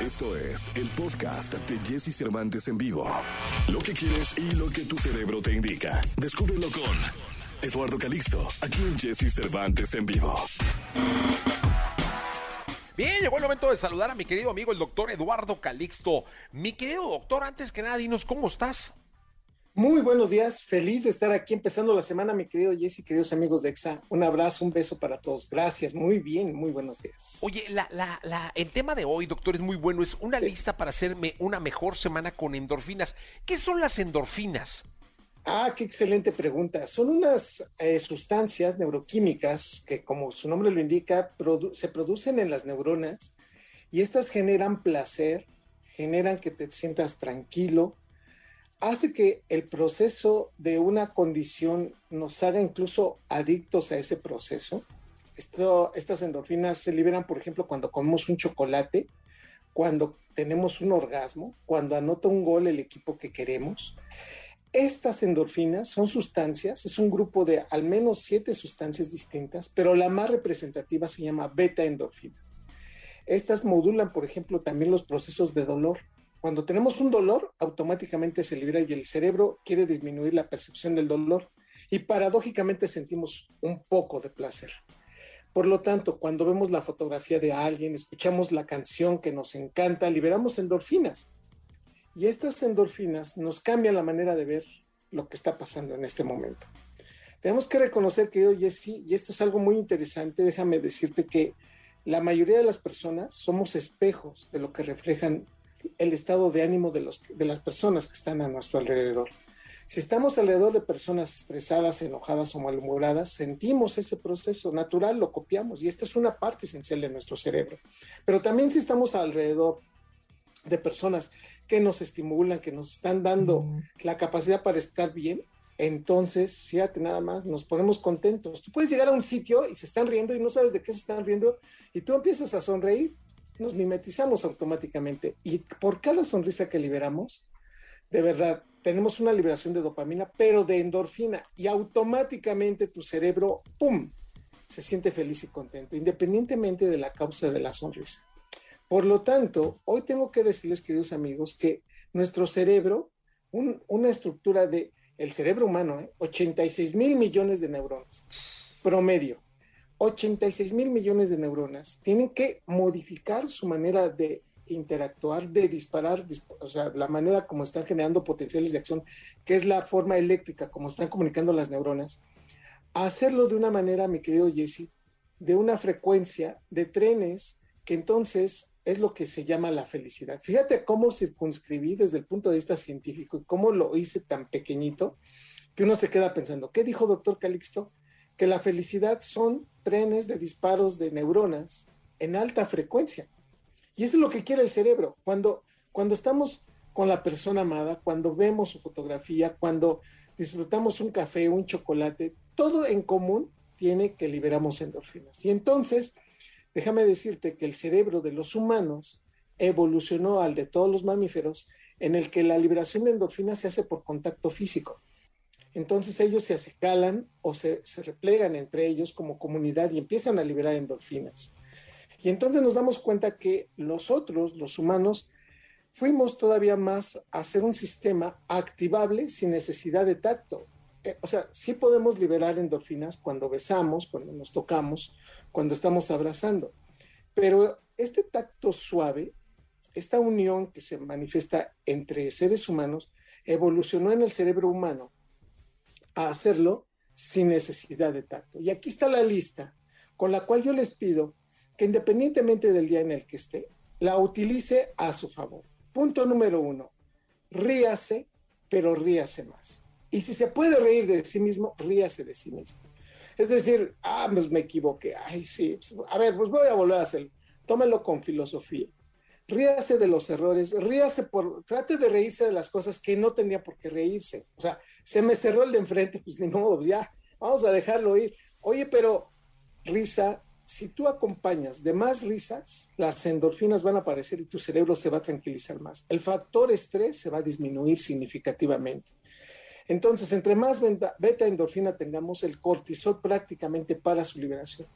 Esto es el podcast de Jesse Cervantes en vivo. Lo que quieres y lo que tu cerebro te indica. Descúbrelo con Eduardo Calixto, aquí en Jesse Cervantes en vivo. Bien, llegó el momento de saludar a mi querido amigo el doctor Eduardo Calixto. Mi querido doctor, antes que nada, dinos cómo estás. Muy buenos días, feliz de estar aquí empezando la semana, mi querido Jesse, queridos amigos de EXA. Un abrazo, un beso para todos. Gracias, muy bien, muy buenos días. Oye, la, la, la, el tema de hoy, doctor, es muy bueno. Es una lista para hacerme una mejor semana con endorfinas. ¿Qué son las endorfinas? Ah, qué excelente pregunta. Son unas eh, sustancias neuroquímicas que, como su nombre lo indica, produ se producen en las neuronas y estas generan placer, generan que te sientas tranquilo, hace que el proceso de una condición nos haga incluso adictos a ese proceso. Estas endorfinas se liberan, por ejemplo, cuando comemos un chocolate, cuando tenemos un orgasmo, cuando anota un gol el equipo que queremos. Estas endorfinas son sustancias, es un grupo de al menos siete sustancias distintas, pero la más representativa se llama beta endorfina. Estas modulan, por ejemplo, también los procesos de dolor. Cuando tenemos un dolor, automáticamente se libera y el cerebro quiere disminuir la percepción del dolor y paradójicamente sentimos un poco de placer. Por lo tanto, cuando vemos la fotografía de alguien, escuchamos la canción que nos encanta, liberamos endorfinas. Y estas endorfinas nos cambian la manera de ver lo que está pasando en este momento. Tenemos que reconocer, querido Jesse, y esto es algo muy interesante, déjame decirte que la mayoría de las personas somos espejos de lo que reflejan el estado de ánimo de, los, de las personas que están a nuestro alrededor. Si estamos alrededor de personas estresadas, enojadas o malhumoradas, sentimos ese proceso natural, lo copiamos y esta es una parte esencial de nuestro cerebro. Pero también si estamos alrededor de personas que nos estimulan, que nos están dando la capacidad para estar bien, entonces, fíjate nada más, nos ponemos contentos. Tú puedes llegar a un sitio y se están riendo y no sabes de qué se están riendo y tú empiezas a sonreír nos mimetizamos automáticamente y por cada sonrisa que liberamos, de verdad, tenemos una liberación de dopamina, pero de endorfina y automáticamente tu cerebro, ¡pum!, se siente feliz y contento, independientemente de la causa de la sonrisa. Por lo tanto, hoy tengo que decirles, queridos amigos, que nuestro cerebro, una estructura de, el cerebro humano, ¿eh? 86 mil millones de neuronas, promedio, 86 mil millones de neuronas tienen que modificar su manera de interactuar, de disparar, o sea, la manera como están generando potenciales de acción, que es la forma eléctrica, como están comunicando las neuronas, hacerlo de una manera, mi querido Jesse, de una frecuencia de trenes que entonces es lo que se llama la felicidad. Fíjate cómo circunscribí desde el punto de vista científico y cómo lo hice tan pequeñito que uno se queda pensando, ¿qué dijo doctor Calixto? Que la felicidad son trenes de disparos de neuronas en alta frecuencia. Y eso es lo que quiere el cerebro. Cuando, cuando estamos con la persona amada, cuando vemos su fotografía, cuando disfrutamos un café, un chocolate, todo en común tiene que liberamos endorfinas. Y entonces, déjame decirte que el cerebro de los humanos evolucionó al de todos los mamíferos en el que la liberación de endorfinas se hace por contacto físico. Entonces ellos se acicalan o se, se, replegan entre ellos como comunidad y empiezan a liberar endorfinas. Y entonces nos damos cuenta que nosotros, los humanos, fuimos todavía más a hacer un sistema activable sin necesidad de tacto. Eh, o sea, sí podemos liberar endorfinas cuando besamos, cuando nos tocamos, cuando estamos abrazando. Pero este tacto suave, esta unión que se manifiesta entre seres humanos, evolucionó en el cerebro humano hacerlo sin necesidad de tacto. Y aquí está la lista con la cual yo les pido que independientemente del día en el que esté, la utilice a su favor. Punto número uno, ríase, pero ríase más. Y si se puede reír de sí mismo, ríase de sí mismo. Es decir, ah, pues me equivoqué, ay, sí, pues, a ver, pues voy a volver a hacerlo. Tómelo con filosofía. Ríase de los errores, ríase por, trate de reírse de las cosas que no tenía por qué reírse. O sea, se me cerró el de enfrente, pues ni modo, ya, vamos a dejarlo ir. Oye, pero risa, si tú acompañas de más risas, las endorfinas van a aparecer y tu cerebro se va a tranquilizar más. El factor estrés se va a disminuir significativamente. Entonces, entre más beta endorfina tengamos, el cortisol prácticamente para su liberación.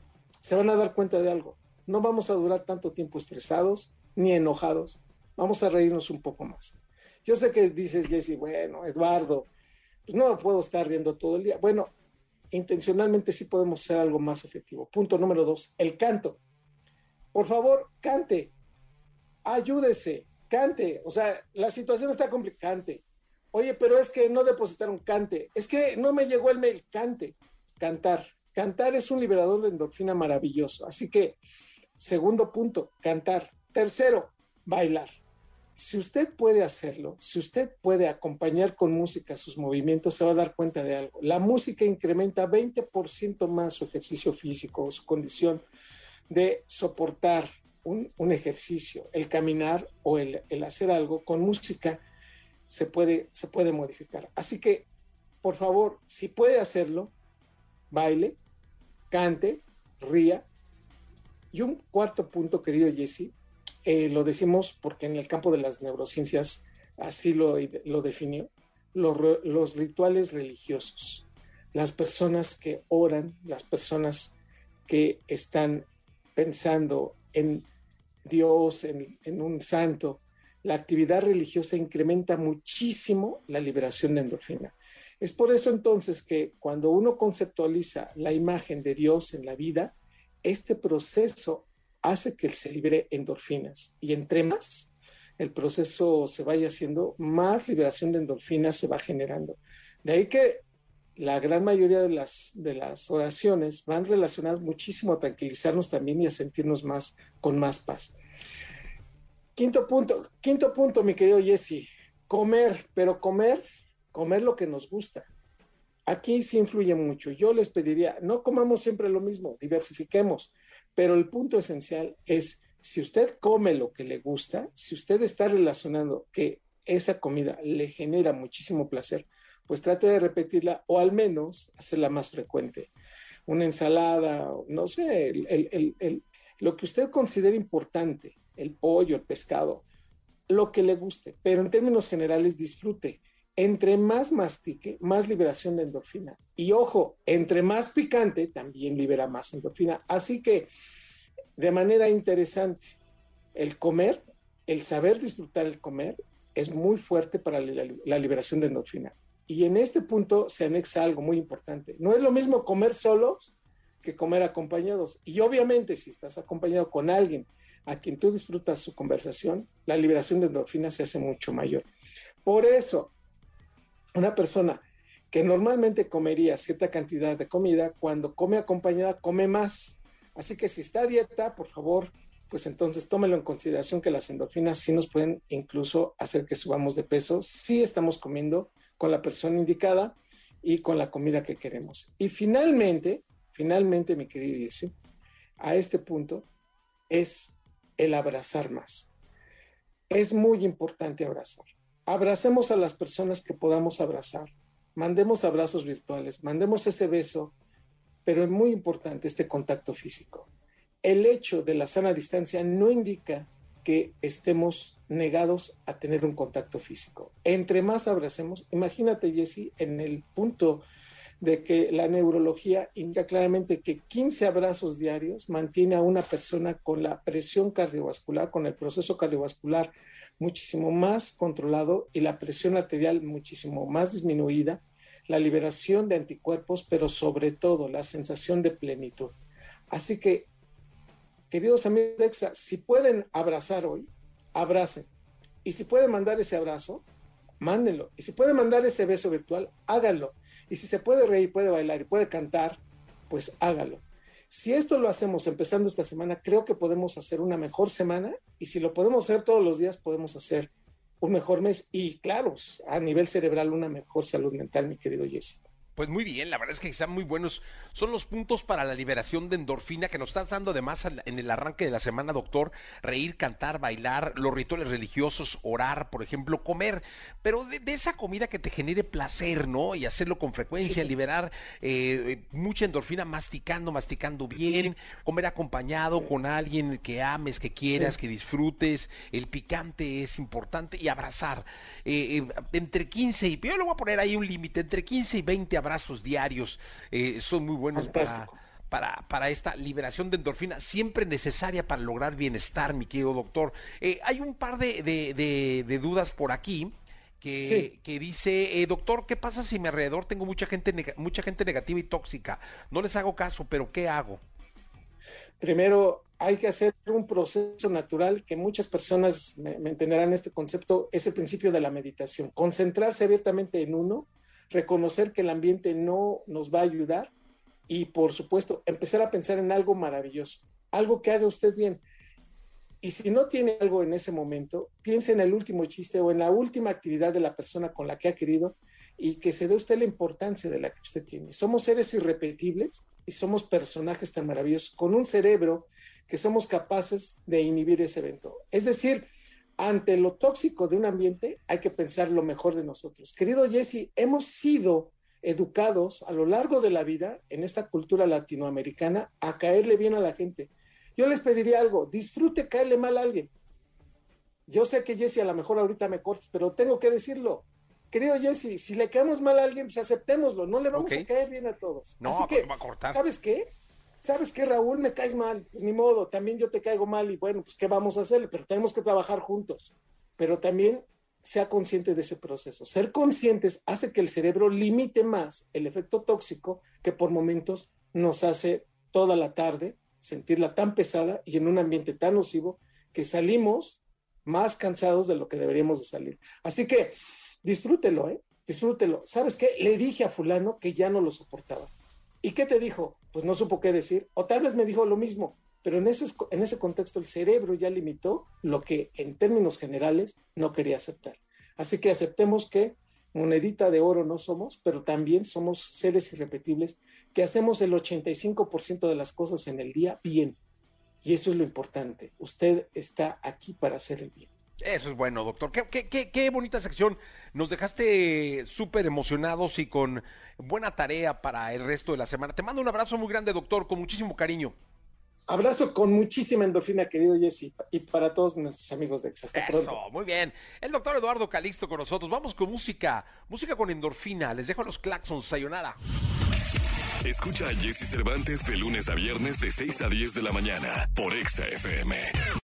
Se van a dar cuenta de algo. no vamos a durar tanto tiempo estresados ni enojados, vamos a reírnos un poco más. Yo sé que dices, Jesse, bueno, Eduardo, pues no me puedo estar riendo todo el día. Bueno, intencionalmente sí podemos hacer algo más efectivo. Punto número dos, el canto. Por favor, cante, ayúdese, cante. O sea, la situación está complicada. Oye, pero es que no depositaron cante. Es que no me llegó el mail, cante, cantar. Cantar es un liberador de endorfina maravilloso. Así que, segundo punto, cantar. Tercero, bailar. Si usted puede hacerlo, si usted puede acompañar con música sus movimientos, se va a dar cuenta de algo. La música incrementa 20% más su ejercicio físico, su condición de soportar un, ejercicio, el caminar o el, hacer algo con música se puede, se puede modificar. Así que, por favor, si puede hacerlo, baile, cante, ría. Y un cuarto punto, querido Jesse, eh, lo decimos porque en el campo de las neurociencias así lo, lo definió, los, rituales religiosos, las personas que oran, las personas que están pensando en Dios, en, en un santo, la actividad religiosa incrementa muchísimo la liberación de endorfina. Es por eso entonces que cuando uno conceptualiza la imagen de Dios en la vida, este proceso hace que se libere endorfinas. Y entre más el proceso se vaya haciendo, más liberación de endorfinas se va generando. De ahí que la gran mayoría de las, de las oraciones van relacionadas muchísimo a tranquilizarnos también y a sentirnos más con más paz. Quinto punto, quinto punto, mi querido Jesse, comer, pero comer, comer lo que nos gusta. Aquí sí influye mucho. Yo les pediría, no comamos siempre lo mismo, diversifiquemos. Pero el punto esencial es, si usted come lo que le gusta, si usted está relacionando que esa comida le genera muchísimo placer, pues trate de repetirla o al menos hacerla más frecuente. Una ensalada, no sé, lo que usted considere importante, el pollo, el pescado, lo que le guste, pero en términos generales disfrute. Entre más mastique, más liberación de endorfina. Y ojo, entre más picante, también libera más endorfina. Así que, de manera interesante, el comer, el saber disfrutar el comer, es muy fuerte para la, liberación de endorfina. Y en este punto se anexa algo muy importante. No es lo mismo comer solos que comer acompañados. Y obviamente, si estás acompañado con alguien a quien tú disfrutas su conversación, la liberación de endorfina se hace mucho mayor. Por eso, una persona que normalmente comería cierta cantidad de comida, cuando come acompañada, come más. Así que si está dieta, por favor, pues entonces tómelo en consideración que las endorfinas sí nos pueden incluso hacer que subamos de peso si estamos comiendo con la persona indicada y con la comida que queremos. Y finalmente, finalmente, mi querido Jesse, a este punto es el abrazar más. Es muy importante abrazar abracemos a las personas que podamos abrazar, mandemos abrazos virtuales, mandemos ese beso, pero es muy importante este contacto físico. El hecho de la sana distancia no indica que estemos negados a tener un contacto físico. Entre más abracemos, imagínate Jesse, en el punto de que la neurología indica claramente que 15 abrazos diarios mantiene a una persona con la presión cardiovascular, con el proceso cardiovascular muchísimo más controlado y la presión arterial muchísimo más disminuida, la liberación de anticuerpos, pero sobre todo la sensación de plenitud. Así que, queridos amigos de EXA, si pueden abrazar hoy, abracen. Y si pueden mandar ese abrazo, mándenlo. Y si pueden mandar ese beso virtual, háganlo. Y si se puede reír, puede bailar y puede cantar, pues hágalo. Si esto lo hacemos empezando esta semana, creo que podemos hacer una mejor semana y si lo podemos hacer todos los días, podemos hacer un mejor mes y, claro, a nivel cerebral, una mejor salud mental, mi querido Jesse. Pues muy bien, la verdad es que están muy buenos. Son los puntos para la liberación de endorfina que nos estás dando además en el arranque de la semana, doctor. Reír, cantar, bailar, los rituales religiosos, orar, por ejemplo, comer, pero de, esa comida que te genere placer, ¿no? Y hacerlo con frecuencia, liberar eh, mucha endorfina masticando, masticando bien, comer acompañado con alguien que ames, que quieras, que disfrutes. El picante es importante y abrazar. Eh, eh, entre 15 y, yo le voy a poner ahí un límite, entre 15 y 20 abrazos diarios eh, son muy buenos para, para, para esta liberación de endorfina, siempre necesaria para lograr bienestar, mi querido doctor. Eh, hay un par de, de, dudas por aquí. Que, que, dice, eh, doctor, ¿qué pasa si mi alrededor tengo mucha gente, mucha gente negativa y tóxica? No les hago caso, pero ¿qué hago? Primero, hay que hacer un proceso natural que muchas personas me, entenderán este concepto, es el principio de la meditación. Concentrarse abiertamente en uno, reconocer que el ambiente no nos va a ayudar y, por supuesto, empezar a pensar en algo maravilloso, algo que haga usted bien. Y si no tiene algo en ese momento, piense en el último chiste o en la última actividad de la persona con la que ha querido y que se dé usted la importancia de la que usted tiene. Somos seres irrepetibles y somos personajes tan maravillosos con un cerebro que somos capaces de inhibir ese evento. Es decir, ante lo tóxico de un ambiente hay que pensar lo mejor de nosotros. Querido Jesse, hemos sido educados a lo largo de la vida en esta cultura latinoamericana a caerle bien a la gente. Yo les pediría algo, disfrute caerle mal a alguien. Yo sé que Jesse a lo mejor ahorita me cortes, pero tengo que decirlo. Querido Jesse, si le caemos mal a alguien, pues aceptémoslo, no le vamos a caer bien a todos. No, Así que, va a cortar. ¿sabes qué? ¿Sabes qué, Raúl? Me caes mal, pues ni modo, también yo te caigo mal y bueno, pues ¿qué vamos a hacer? Pero tenemos que trabajar juntos. Pero también sea consciente de ese proceso. Ser conscientes hace que el cerebro limite más el efecto tóxico que por momentos nos hace toda la tarde sentirla tan pesada y en un ambiente tan nocivo que salimos más cansados de lo que deberíamos de salir. Así que disfrútelo, ¿eh? Disfrútelo. ¿Sabes qué? Le dije a fulano que ya no lo soportaba. ¿Y qué te dijo? Pues no supo qué decir. O tal vez me dijo lo mismo, pero en ese, en ese contexto el cerebro ya limitó lo que en términos generales no quería aceptar. Así que aceptemos que monedita de oro no somos, pero también somos seres irrepetibles que hacemos el 85% de las cosas en el día bien. Y eso es lo importante. Usted está aquí para hacer el bien. Eso es bueno, doctor. Qué, qué, qué, bonita sección. Nos dejaste súper emocionados y con buena tarea para el resto de la semana. Te mando un abrazo muy grande, doctor, con muchísimo cariño. Abrazo con muchísima endorfina, querido Jesse, y para todos nuestros amigos de Exa. Hasta Eso, muy bien. El doctor Eduardo Calixto con nosotros. Vamos con música, música con endorfina. Les dejo a los claxons, sayonara. Escucha a Jesse Cervantes de lunes a viernes de 6 a 10 de la mañana por Exa FM.